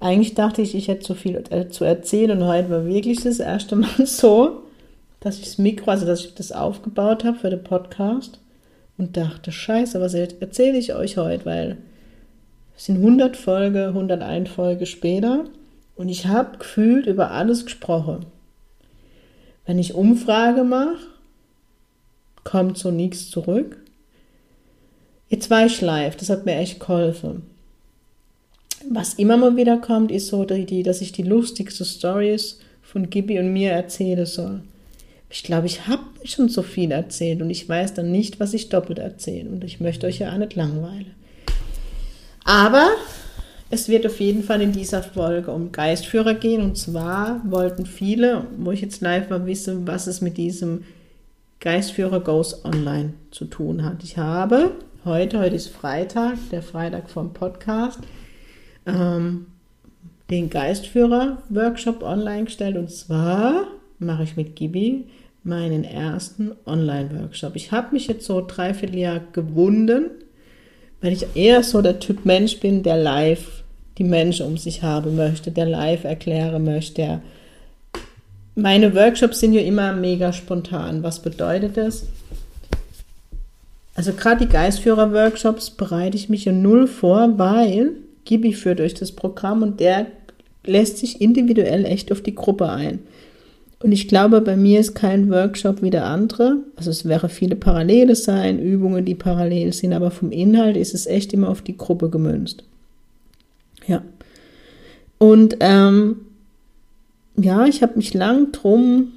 Eigentlich dachte ich, ich hätte so viel äh, zu erzählen und heute war wirklich das erste Mal so, dass ich das Mikro, also dass ich das aufgebaut habe für den Podcast und dachte, scheiße, was erzähle ich euch heute, weil es sind 100 Folge, 101 Folge später und ich habe gefühlt über alles gesprochen. Wenn ich Umfrage mache, kommt so nichts zurück. Jetzt war ich live, das hat mir echt geholfen was immer mal wieder kommt, ist so die Idee, dass ich die lustigsten Stories von Gibi und mir erzählen soll. Ich glaube, ich habe schon so viel erzählt und ich weiß dann nicht, was ich doppelt erzähle. Und ich möchte euch ja auch nicht langweilen. Aber es wird auf jeden Fall in dieser Folge um Geistführer gehen. Und zwar wollten viele, wo ich jetzt live war, wissen, was es mit diesem Geistführer Goes Online zu tun hat. Ich habe heute, heute ist Freitag, der Freitag vom Podcast, ähm, den Geistführer-Workshop online gestellt. Und zwar mache ich mit Gibi meinen ersten Online-Workshop. Ich habe mich jetzt so dreiviertel Jahr gewunden, weil ich eher so der Typ Mensch bin, der live die Menschen um sich haben möchte, der live erklären möchte. Meine Workshops sind ja immer mega spontan. Was bedeutet das? Also gerade die Geistführer-Workshops bereite ich mich ja null vor, weil Gibi führt euch das Programm und der lässt sich individuell echt auf die Gruppe ein. Und ich glaube, bei mir ist kein Workshop wie der andere. Also es wäre viele Parallele sein, Übungen, die parallel sind, aber vom Inhalt ist es echt immer auf die Gruppe gemünzt. Ja. Und ähm, ja, ich habe mich lang drum,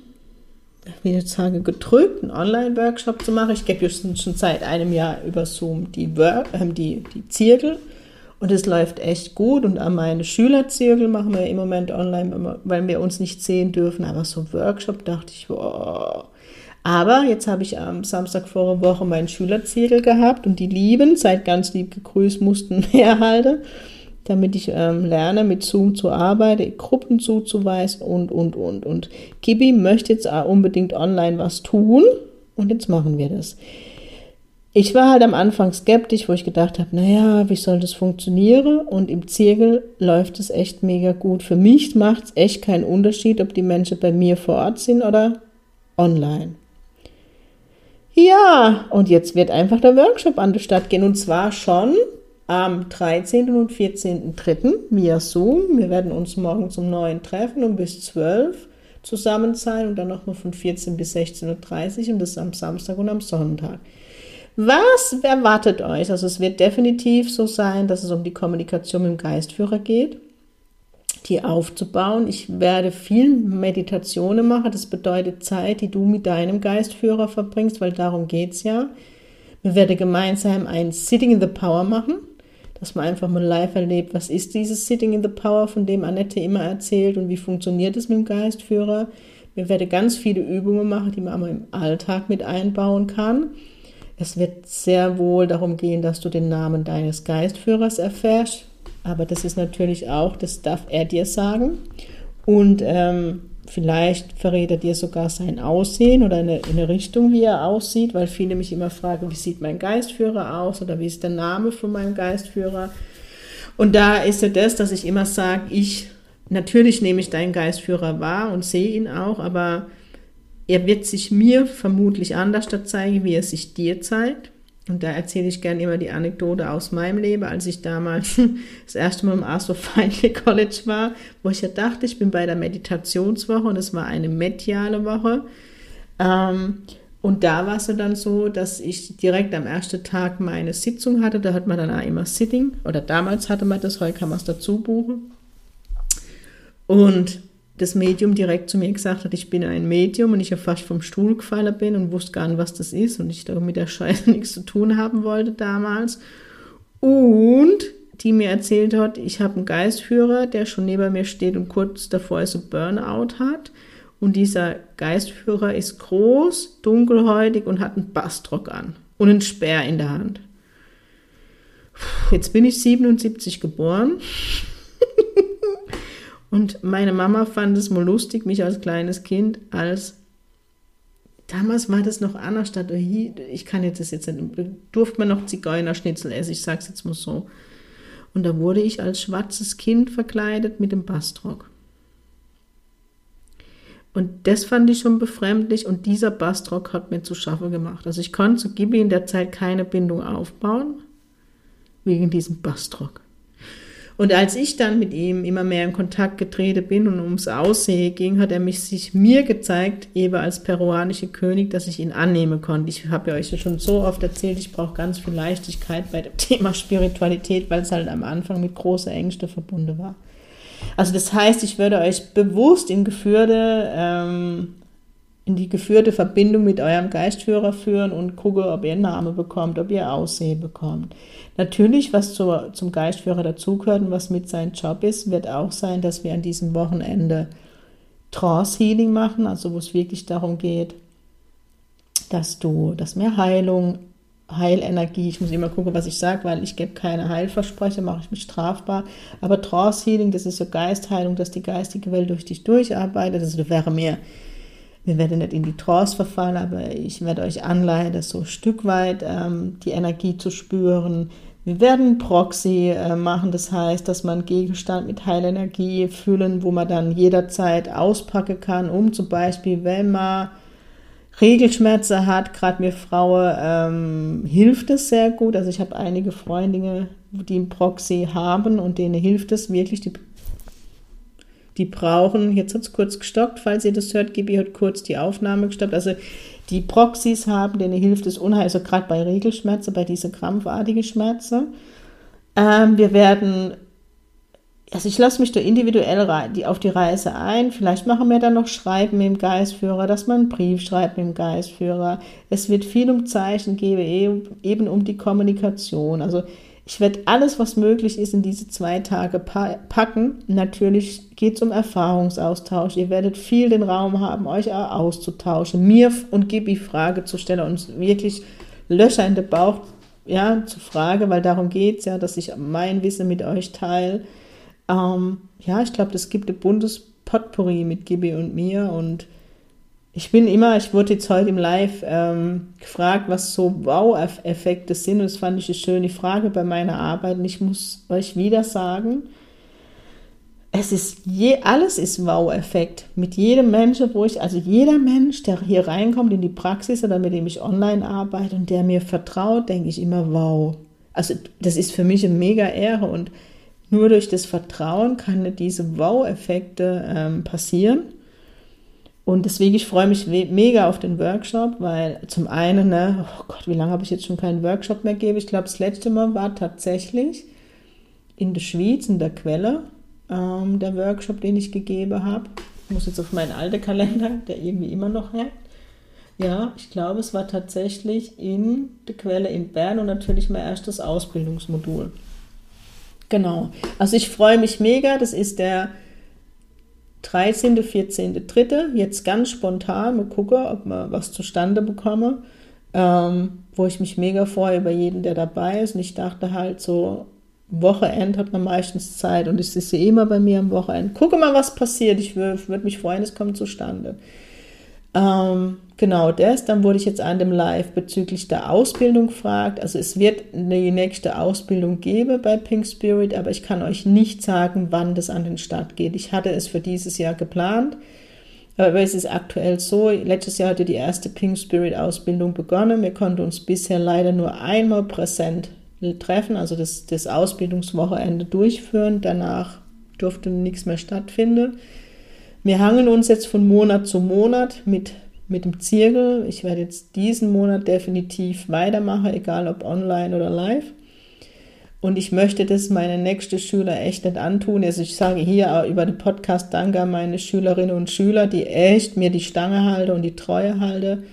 wie ich jetzt sage, gedrückt, einen Online-Workshop zu machen. Ich gebe schon, schon seit einem Jahr über Zoom die, Work, äh, die, die Zirkel und es läuft echt gut. Und an meine Schülerzirkel machen wir im Moment online, weil wir uns nicht sehen dürfen. Aber so Workshop dachte ich, wow. Aber jetzt habe ich am Samstag vor einer Woche meinen Schülerzirkel gehabt und die lieben, seid ganz lieb gegrüßt, mussten mehr halten, damit ich ähm, lerne, mit Zoom zu arbeiten, Gruppen zuzuweisen und, und, und. Und Kibi möchte jetzt unbedingt online was tun und jetzt machen wir das ich war halt am Anfang skeptisch, wo ich gedacht habe, naja, wie soll das funktionieren? Und im Zirkel läuft es echt mega gut. Für mich macht es echt keinen Unterschied, ob die Menschen bei mir vor Ort sind oder online. Ja, und jetzt wird einfach der Workshop an der Stadt gehen und zwar schon am 13. und 14.3. via Zoom. Wir werden uns morgen zum neuen treffen und bis 12 zusammen sein und dann nochmal von 14 bis 16.30 Uhr und das am Samstag und am Sonntag. Was erwartet euch? Also es wird definitiv so sein, dass es um die Kommunikation mit dem Geistführer geht, die aufzubauen. Ich werde viel Meditationen machen. Das bedeutet Zeit, die du mit deinem Geistführer verbringst, weil darum geht es ja. Wir werden gemeinsam ein Sitting in the Power machen, dass man einfach mal live erlebt, was ist dieses Sitting in the Power, von dem Annette immer erzählt und wie funktioniert es mit dem Geistführer. Wir werden ganz viele Übungen machen, die man im Alltag mit einbauen kann. Es wird sehr wohl darum gehen, dass du den Namen deines Geistführers erfährst, aber das ist natürlich auch, das darf er dir sagen. Und ähm, vielleicht verrät er dir sogar sein Aussehen oder eine, eine Richtung, wie er aussieht, weil viele mich immer fragen, wie sieht mein Geistführer aus oder wie ist der Name von meinem Geistführer. Und da ist ja das, dass ich immer sage, ich, natürlich nehme ich deinen Geistführer wahr und sehe ihn auch, aber er wird sich mir vermutlich anders zeigen, wie er sich dir zeigt. Und da erzähle ich gerne immer die Anekdote aus meinem Leben, als ich damals das erste Mal im Arthur Feinley College war, wo ich ja dachte, ich bin bei der Meditationswoche und es war eine mediale Woche. Ähm, und da war es dann so, dass ich direkt am ersten Tag meine Sitzung hatte. Da hat man dann auch immer Sitting, oder damals hatte man das, heute kann man es dazu buchen. Und das Medium direkt zu mir gesagt hat, ich bin ein Medium und ich ja fast vom Stuhl gefallen bin und wusste gar nicht, was das ist und ich da mit der Scheiße nichts zu tun haben wollte damals. Und die mir erzählt hat, ich habe einen Geistführer, der schon neben mir steht und kurz davor ist ein Burnout hat. Und dieser Geistführer ist groß, dunkelhäutig und hat einen Bastrock an und einen Speer in der Hand. Jetzt bin ich 77 geboren. Und meine Mama fand es mal lustig, mich als kleines Kind als Damals war das noch anders ich kann jetzt das jetzt nicht, durfte man noch Zigeunerschnitzel essen, ich sag's jetzt mal so. Und da wurde ich als schwarzes Kind verkleidet mit dem Bastrock. Und das fand ich schon befremdlich und dieser Bastrock hat mir zu schaffen gemacht. Also ich konnte zu Gibi in der Zeit keine Bindung aufbauen, wegen diesem Bastrock. Und als ich dann mit ihm immer mehr in Kontakt getreten bin und ums Aussehen ging, hat er mich sich mir gezeigt, eben als peruanische König, dass ich ihn annehmen konnte. Ich habe ja euch ja schon so oft erzählt, ich brauche ganz viel Leichtigkeit bei dem Thema Spiritualität, weil es halt am Anfang mit großer Ängste verbunden war. Also das heißt, ich würde euch bewusst in geführte ähm, in die geführte Verbindung mit eurem Geistführer führen und gucke, ob ihr einen Namen bekommt, ob ihr Aussehen bekommt. Natürlich, was zur, zum Geistführer dazugehört und was mit seinem Job ist, wird auch sein, dass wir an diesem Wochenende Trance-Healing machen, also wo es wirklich darum geht, dass du, dass mehr Heilung, Heilenergie, ich muss immer gucken, was ich sage, weil ich gebe keine Heilversprechen, mache ich mich strafbar, aber Trance-Healing, das ist so Geistheilung, dass die geistige Welt durch dich durcharbeitet, also das wäre mehr wir werden nicht in die Trance verfallen, aber ich werde euch anleiten, so ein Stück weit ähm, die Energie zu spüren. Wir werden Proxy äh, machen, das heißt, dass man Gegenstand mit Heilenergie füllen, wo man dann jederzeit auspacken kann, um zum Beispiel, wenn man Regelschmerzen hat, gerade mir Frauen, ähm, hilft es sehr gut. Also ich habe einige Freundinnen, die einen Proxy haben und denen hilft es wirklich, die die brauchen, jetzt hat es kurz gestockt, falls ihr das hört, Gibi hat kurz die Aufnahme gestoppt. Also die Proxys haben, denen hilft es unheimlich, also gerade bei Regelschmerzen, bei diesen krampfartigen Schmerzen. Ähm, wir werden, also ich lasse mich da individuell auf die Reise ein. Vielleicht machen wir dann noch Schreiben mit dem Geistführer, dass man einen Brief schreibt mit dem Geistführer. Es wird viel um Zeichen geben, eben um die Kommunikation. Also ich werde alles, was möglich ist, in diese zwei Tage packen. Natürlich geht es um Erfahrungsaustausch. Ihr werdet viel den Raum haben, euch auszutauschen, mir und Gibi Frage zu stellen und wirklich Löcher in den Bauch ja, zu fragen, weil darum geht es ja, dass ich mein Wissen mit euch teile. Ähm, ja, ich glaube, es gibt ein buntes Potpourri mit Gibi und mir und ich bin immer, ich wurde jetzt heute im Live ähm, gefragt, was so Wow-Effekte sind. Und das fand ich eine schöne Frage bei meiner Arbeit. Und ich muss euch wieder sagen, es ist je, alles ist Wow-Effekt. Mit jedem Menschen, wo ich, also jeder Mensch, der hier reinkommt in die Praxis oder mit dem ich online arbeite und der mir vertraut, denke ich immer, wow. Also das ist für mich eine mega Ehre und nur durch das Vertrauen kann diese Wow-Effekte ähm, passieren. Und deswegen, ich freue mich mega auf den Workshop, weil zum einen, ne, oh Gott, wie lange habe ich jetzt schon keinen Workshop mehr gegeben? Ich glaube, das letzte Mal war tatsächlich in der Schweiz, in der Quelle, ähm, der Workshop, den ich gegeben habe. Ich muss jetzt auf meinen alten Kalender, der irgendwie immer noch hängt. Ja, ich glaube, es war tatsächlich in der Quelle in Bern und natürlich mein erstes Ausbildungsmodul. Genau. Also ich freue mich mega. Das ist der 13., 14., 3. Jetzt ganz spontan, mal gucken, ob wir was zustande bekommen, ähm, wo ich mich mega freue über jeden, der dabei ist. Und ich dachte halt so, Wochenend hat man meistens Zeit und es ist ja immer bei mir am Wochenende. Gucke mal, was passiert. Ich würde mich freuen, es kommt zustande. Ähm, genau das. Dann wurde ich jetzt an dem Live bezüglich der Ausbildung gefragt. Also es wird eine nächste Ausbildung geben bei Pink Spirit, aber ich kann euch nicht sagen, wann das an den Start geht. Ich hatte es für dieses Jahr geplant. Aber es ist aktuell so, letztes Jahr hatte die erste Pink Spirit Ausbildung begonnen. Wir konnten uns bisher leider nur einmal präsent treffen, also das, das Ausbildungswochenende durchführen. Danach durfte nichts mehr stattfinden. Wir hangen uns jetzt von Monat zu Monat mit, mit dem Zirkel. Ich werde jetzt diesen Monat definitiv weitermachen, egal ob online oder live. Und ich möchte das meine nächsten Schüler echt nicht antun. Also ich sage hier über den Podcast Danke an meine Schülerinnen und Schüler, die echt mir die Stange halten und die Treue halten.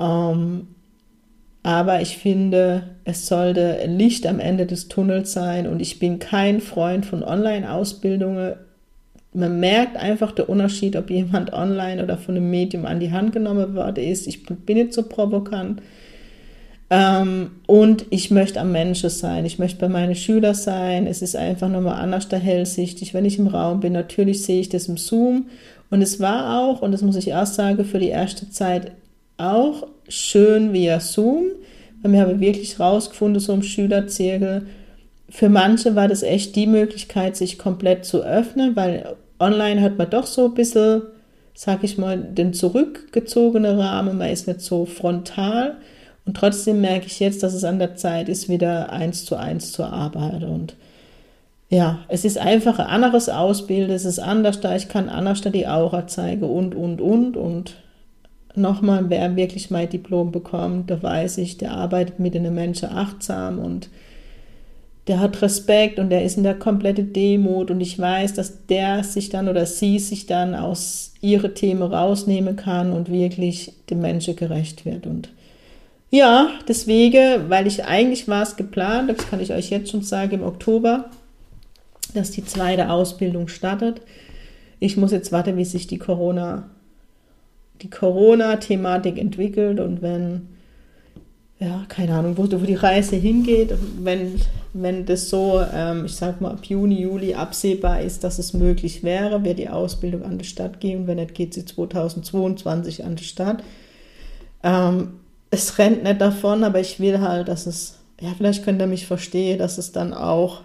Ähm, Aber ich finde, es sollte Licht am Ende des Tunnels sein und ich bin kein Freund von Online-Ausbildungen. Man merkt einfach den Unterschied, ob jemand online oder von einem Medium an die Hand genommen worden ist. Ich bin nicht so provokant. Ähm, und ich möchte am Menschen sein. Ich möchte bei meinen Schülern sein. Es ist einfach nochmal anders da hellsichtig, wenn ich im Raum bin. Natürlich sehe ich das im Zoom. Und es war auch, und das muss ich auch sagen, für die erste Zeit auch schön via Zoom. Weil wir haben wirklich rausgefunden, so im Schülerzirkel, für manche war das echt die Möglichkeit, sich komplett zu öffnen, weil online hat man doch so ein bisschen, sag ich mal, den zurückgezogenen Rahmen, man ist nicht so frontal. Und trotzdem merke ich jetzt, dass es an der Zeit ist, wieder eins zu eins zu arbeiten. Und ja, es ist einfach ein anderes Ausbilden, es ist anders da, ich kann anders da die Aura zeigen und, und, und. Und nochmal, wer wirklich mein Diplom bekommt, da weiß ich, der arbeitet mit den Menschen achtsam und der hat Respekt und der ist in der komplette Demut und ich weiß, dass der sich dann oder sie sich dann aus ihre Themen rausnehmen kann und wirklich dem Menschen gerecht wird. Und ja, deswegen, weil ich eigentlich war es geplant, das kann ich euch jetzt schon sagen, im Oktober, dass die zweite Ausbildung startet. Ich muss jetzt warten, wie sich die Corona, die Corona-Thematik entwickelt und wenn, ja, keine Ahnung, wo, wo die Reise hingeht, wenn, wenn das so, ähm, ich sag mal, ab Juni, Juli absehbar ist, dass es möglich wäre, wird die Ausbildung an die Stadt gehen. Wenn nicht, geht sie 2022 an die Stadt. Ähm, es rennt nicht davon, aber ich will halt, dass es, ja, vielleicht könnt ihr mich verstehen, dass es dann auch,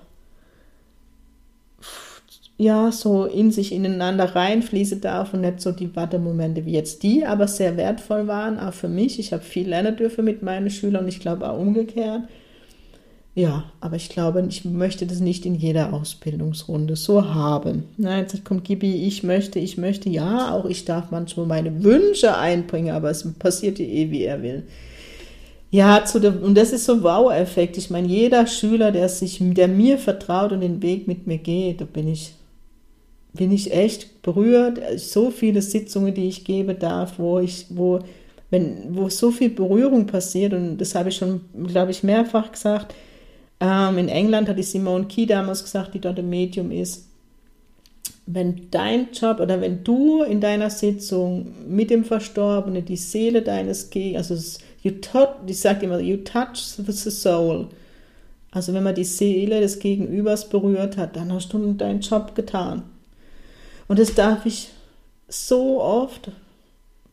ja, so in sich ineinander reinfließen darf und nicht so die Wartemomente wie jetzt die, aber sehr wertvoll waren, auch für mich. Ich habe viel lernen dürfen mit meinen Schülern und ich glaube auch umgekehrt. Ja, aber ich glaube, ich möchte das nicht in jeder Ausbildungsrunde so haben. Nein, jetzt kommt Gibi, ich möchte, ich möchte, ja, auch ich darf manchmal meine Wünsche einbringen, aber es passiert ja eh, wie er will. Ja, zu dem, und das ist so ein Wow-Effekt. Ich meine, jeder Schüler, der sich, der mir vertraut und den Weg mit mir geht, da bin ich, bin ich echt berührt. So viele Sitzungen, die ich gebe darf, wo ich, wo, wenn, wo so viel Berührung passiert, und das habe ich schon, glaube ich, mehrfach gesagt, ähm, in England hat die Simone Key damals gesagt, die dort im Medium ist, wenn dein Job oder wenn du in deiner Sitzung mit dem Verstorbenen die Seele deines Gegners, also you touch, ich sage immer, you touch the soul. Also wenn man die Seele des Gegenübers berührt hat, dann hast du deinen Job getan. Und das darf ich so oft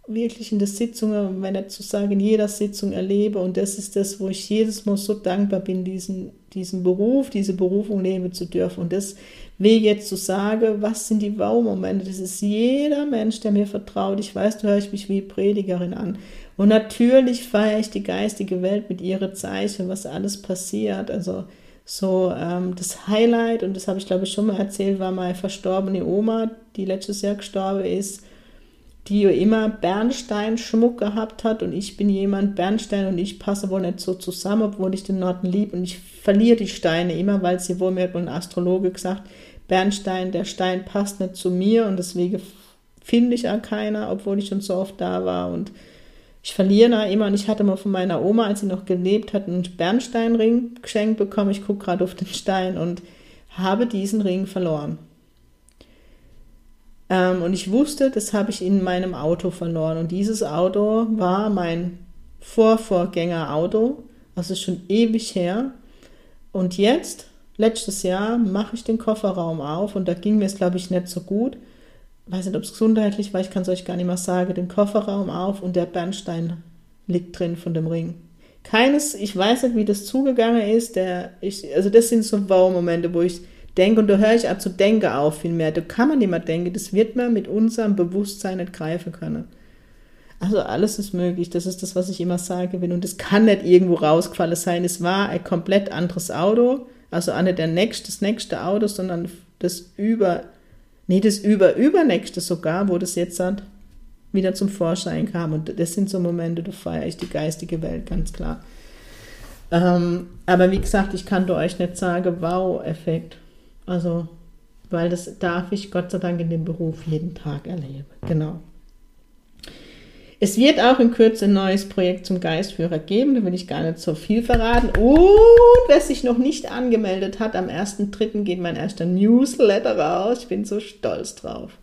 wirklich in der Sitzung, wenn nicht zu sagen, in jeder Sitzung erlebe. Und das ist das, wo ich jedes Mal so dankbar bin, diesen, diesen Beruf, diese Berufung leben zu dürfen. Und das will jetzt zu sagen, was sind die Wow-Momente? Das ist jeder Mensch, der mir vertraut. Ich weiß, du hörst mich wie Predigerin an. Und natürlich feiere ich die geistige Welt mit ihren Zeichen, was alles passiert. Also so ähm, das Highlight, und das habe ich glaube ich schon mal erzählt, war meine verstorbene Oma, die letztes Jahr gestorben ist die immer Bernsteinschmuck gehabt hat. Und ich bin jemand, Bernstein und ich passe wohl nicht so zusammen, obwohl ich den Norden liebe und ich verliere die Steine immer, weil sie wohl mir ein Astrologe gesagt, Bernstein, der Stein passt nicht zu mir. Und deswegen finde ich auch keiner, obwohl ich schon so oft da war. Und ich verliere immer und ich hatte mal von meiner Oma, als sie noch gelebt hat, einen Bernsteinring geschenkt bekommen. Ich gucke gerade auf den Stein und habe diesen Ring verloren. Ähm, und ich wusste, das habe ich in meinem Auto verloren. Und dieses Auto war mein Vorvorgängerauto. Also schon ewig her. Und jetzt, letztes Jahr, mache ich den Kofferraum auf und da ging mir es, glaube ich, nicht so gut. Weiß nicht, ob es gesundheitlich war, ich kann es euch gar nicht mehr sagen. Den Kofferraum auf und der Bernstein liegt drin von dem Ring. Keines, ich weiß nicht, wie das zugegangen ist. Der, ich, also das sind so Wow-Momente, wo ich denke, und da höre ich auch zu denken auf viel mehr. Da kann man nicht mehr denken, das wird man mit unserem Bewusstsein nicht greifen können. Also alles ist möglich, das ist das, was ich immer sage. Und das kann nicht irgendwo rausgefallen sein. Es war ein komplett anderes Auto, also auch nicht der nächste, das nächste Auto, sondern das über, nee, das über, übernächste sogar, wo das jetzt hat, wieder zum Vorschein kam. Und das sind so Momente, da feiere ich die geistige Welt, ganz klar. Ähm, aber wie gesagt, ich kann euch nicht sagen, wow-Effekt. Also, weil das darf ich Gott sei Dank in dem Beruf jeden Tag erleben. Genau. Es wird auch in Kürze ein neues Projekt zum Geistführer geben, da will ich gar nicht so viel verraten. Und wer sich noch nicht angemeldet hat, am 1.3. geht mein erster Newsletter raus. Ich bin so stolz drauf.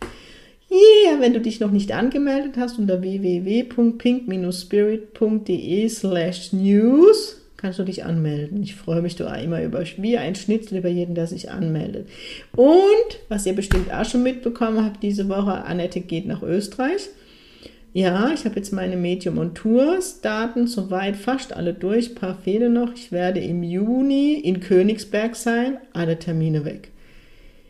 Yeah, wenn du dich noch nicht angemeldet hast, unter www.pink-spirit.de slash news kannst du dich anmelden. Ich freue mich da immer über, wie ein Schnitzel über jeden, der sich anmeldet. Und, was ihr bestimmt auch schon mitbekommen habt, diese Woche, Annette geht nach Österreich. Ja, ich habe jetzt meine Medium- und Tours-Daten soweit fast alle durch, ein paar fehlen noch. Ich werde im Juni in Königsberg sein, alle Termine weg.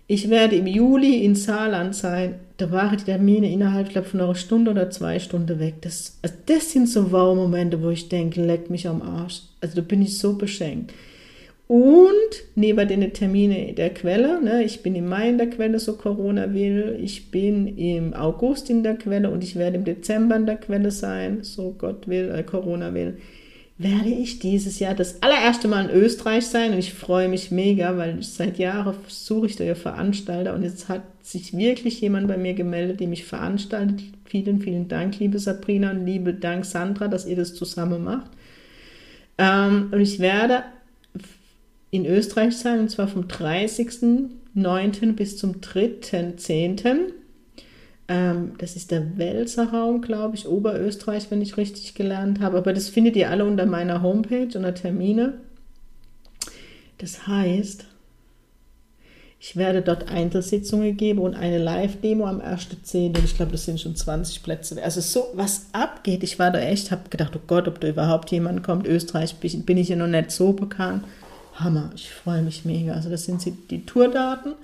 Ich werde im Juli in Saarland sein, da waren die Termine innerhalb, glaube von einer Stunde oder zwei Stunden weg. Das, also das sind so Wow-Momente, wo ich denke, leck mich am Arsch. Also da bin ich so beschenkt. Und neben den Termine der Quelle, ne, ich bin im Mai in der Quelle, so Corona will, ich bin im August in der Quelle und ich werde im Dezember in der Quelle sein, so Gott will, äh, Corona will, werde ich dieses Jahr das allererste Mal in Österreich sein und ich freue mich mega, weil seit Jahren suche ich da Veranstalter und jetzt hat sich wirklich jemand bei mir gemeldet, die mich veranstaltet. Vielen, vielen Dank, liebe Sabrina und liebe Dank, Sandra, dass ihr das zusammen macht. Ähm, und ich werde in Österreich sein, und zwar vom 30.09. bis zum 3.10. Ähm, das ist der Welser Raum, glaube ich, Oberösterreich, wenn ich richtig gelernt habe. Aber das findet ihr alle unter meiner Homepage, unter Termine. Das heißt, ich werde dort Einzelsitzungen geben und eine Live-Demo am 1.10. Ich glaube, das sind schon 20 Plätze. Also so, was abgeht. Ich war da echt, habe gedacht, oh Gott, ob da überhaupt jemand kommt. Österreich bin ich ja noch nicht so bekannt. Hammer, ich freue mich mega. Also das sind die Tourdaten,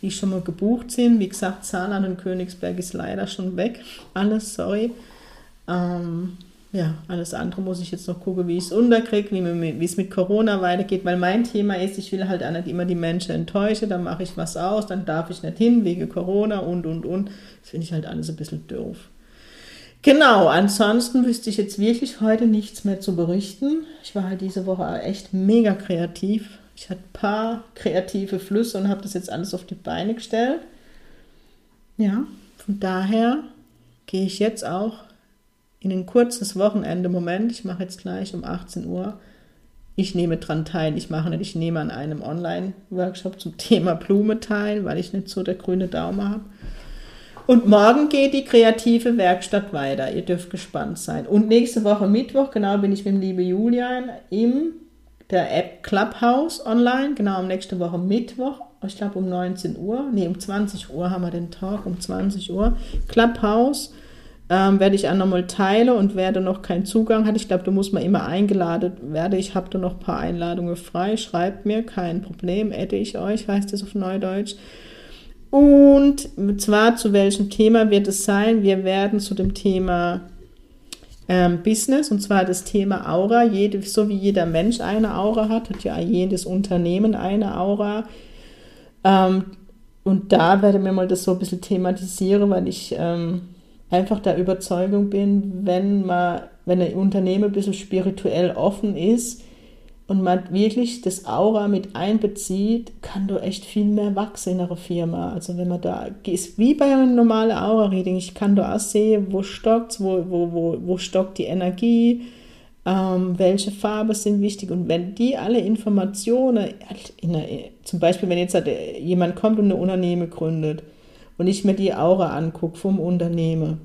die schon mal gebucht sind. Wie gesagt, Saarland und Königsberg ist leider schon weg. Alles, sorry. Ähm, ja, alles andere muss ich jetzt noch gucken, wie ich es unterkriege, wie, es mit Corona weitergeht, weil mein Thema ist, ich will halt auch nicht immer die Menschen enttäuschen, dann mache ich was aus, dann darf ich nicht hin wegen Corona und, und, und. Das finde ich halt alles ein bisschen doof. Genau, ansonsten wüsste ich jetzt wirklich heute nichts mehr zu berichten. Ich war halt diese Woche echt mega kreativ. Ich hatte ein paar kreative Flüsse und habe das jetzt alles auf die Beine gestellt. Ja, von daher gehe ich jetzt auch in ein kurzes Wochenende. Moment, ich mache jetzt gleich um 18 Uhr. Ich nehme dran teil. Ich mache nicht, ich nehme an einem Online-Workshop zum Thema Blume teil, weil ich nicht so der grüne Daumen habe. Und morgen geht die kreative Werkstatt weiter. Ihr dürft gespannt sein. Und nächste Woche Mittwoch, genau, bin ich mit dem liebe Julian im der App Clubhouse online. Genau, nächste Woche Mittwoch. Ich glaube um 19 Uhr. Ne, um 20 Uhr haben wir den Talk. Um 20 Uhr. Clubhouse. Ähm, werde ich auch nochmal teilen und werde noch keinen Zugang hat. Ich glaube, du musst mal immer eingeladen werden. Ich habe da noch ein paar Einladungen frei. Schreibt mir, kein Problem, adde ich euch, heißt das auf Neudeutsch. Und zwar zu welchem Thema wird es sein? Wir werden zu dem Thema ähm, Business, und zwar das Thema Aura. Jede, so wie jeder Mensch eine Aura hat, hat ja jedes Unternehmen eine Aura. Ähm, und da werde mir mal das so ein bisschen thematisieren, weil ich ähm, einfach der Überzeugung bin, wenn man, wenn ein Unternehmen ein bisschen spirituell offen ist, und man wirklich das Aura mit einbezieht, kann du echt viel mehr wachsen in einer Firma. Also wenn man da ist, wie bei einem normalen Aura-Reading, ich kann da auch sehen, wo stockt wo, wo, wo, wo stockt die Energie, ähm, welche Farben sind wichtig. Und wenn die alle Informationen, einer, zum Beispiel wenn jetzt halt jemand kommt und ein Unternehmen gründet und ich mir die Aura angucke vom Unternehmen,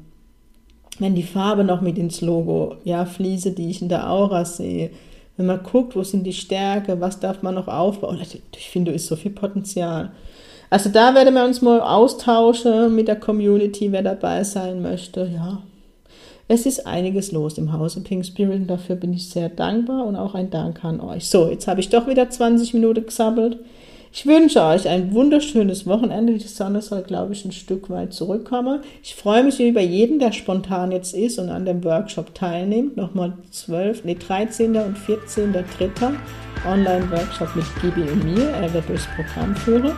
wenn die Farbe noch mit ins Logo ja, fließe, die ich in der Aura sehe, wenn man guckt, wo sind die Stärke, was darf man noch aufbauen. Ich finde, da ist so viel Potenzial. Also da werden wir uns mal austauschen mit der Community, wer dabei sein möchte. Ja, es ist einiges los im Hause Pink Spirit und dafür bin ich sehr dankbar und auch ein Dank an euch. So, jetzt habe ich doch wieder 20 Minuten gesammelt. Ich wünsche euch ein wunderschönes Wochenende. Die Sonne soll, glaube ich, ein Stück weit zurückkommen. Ich freue mich über jeden, der spontan jetzt ist und an dem Workshop teilnimmt. Nochmal 12, nee, 13. und 14. Dritter Online-Workshop mit Gibi und mir. Er wird durchs Programm führen.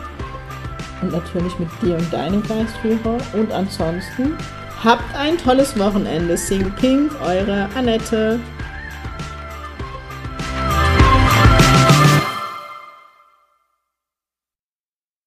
Und natürlich mit dir und deinem Geistführer. Und ansonsten habt ein tolles Wochenende. Sing Pink, eure Annette.